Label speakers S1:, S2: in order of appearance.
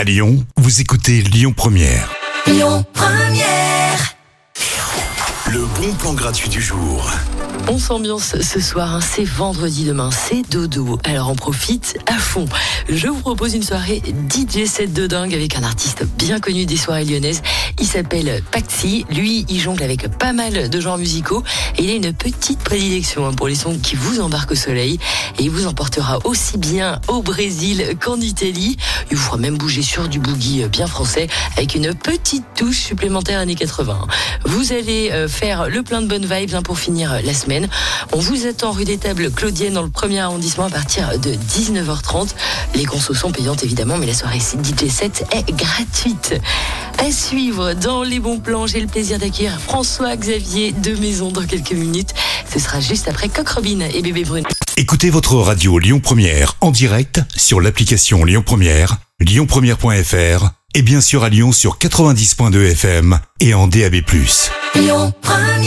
S1: À Lyon, vous écoutez Lyon Première.
S2: Lyon Première.
S1: Le bon plan gratuit du jour.
S3: On s'ambiance ce soir, hein. c'est vendredi demain, c'est dodo. Alors on profite à fond. Je vous propose une soirée DJ set de dingue avec un artiste bien connu des soirées lyonnaises. Il s'appelle Paxi. Lui, il jongle avec pas mal de genres musicaux et il a une petite prédilection hein, pour les sons qui vous embarquent au soleil. Et il vous emportera aussi bien au Brésil qu'en Italie. Il vous fera même bouger sur du boogie bien français avec une petite touche supplémentaire années 80. Vous allez euh, faire le plein de bonnes vibes hein, pour finir la semaine. On vous attend rue des Tables Claudienne dans le premier arrondissement à partir de 19h30. Les consos sont payantes évidemment, mais la soirée DJ 7 est gratuite. À suivre dans les bons plans, j'ai le plaisir d'accueillir François-Xavier de Maison dans quelques minutes. Ce sera juste après Coq Robin et Bébé Brune.
S1: Écoutez votre radio Lyon Première en direct sur l'application Lyon Première, lyonpremière.fr et bien sûr à Lyon sur 90.2 FM et en DAB+.
S2: Lyon Première.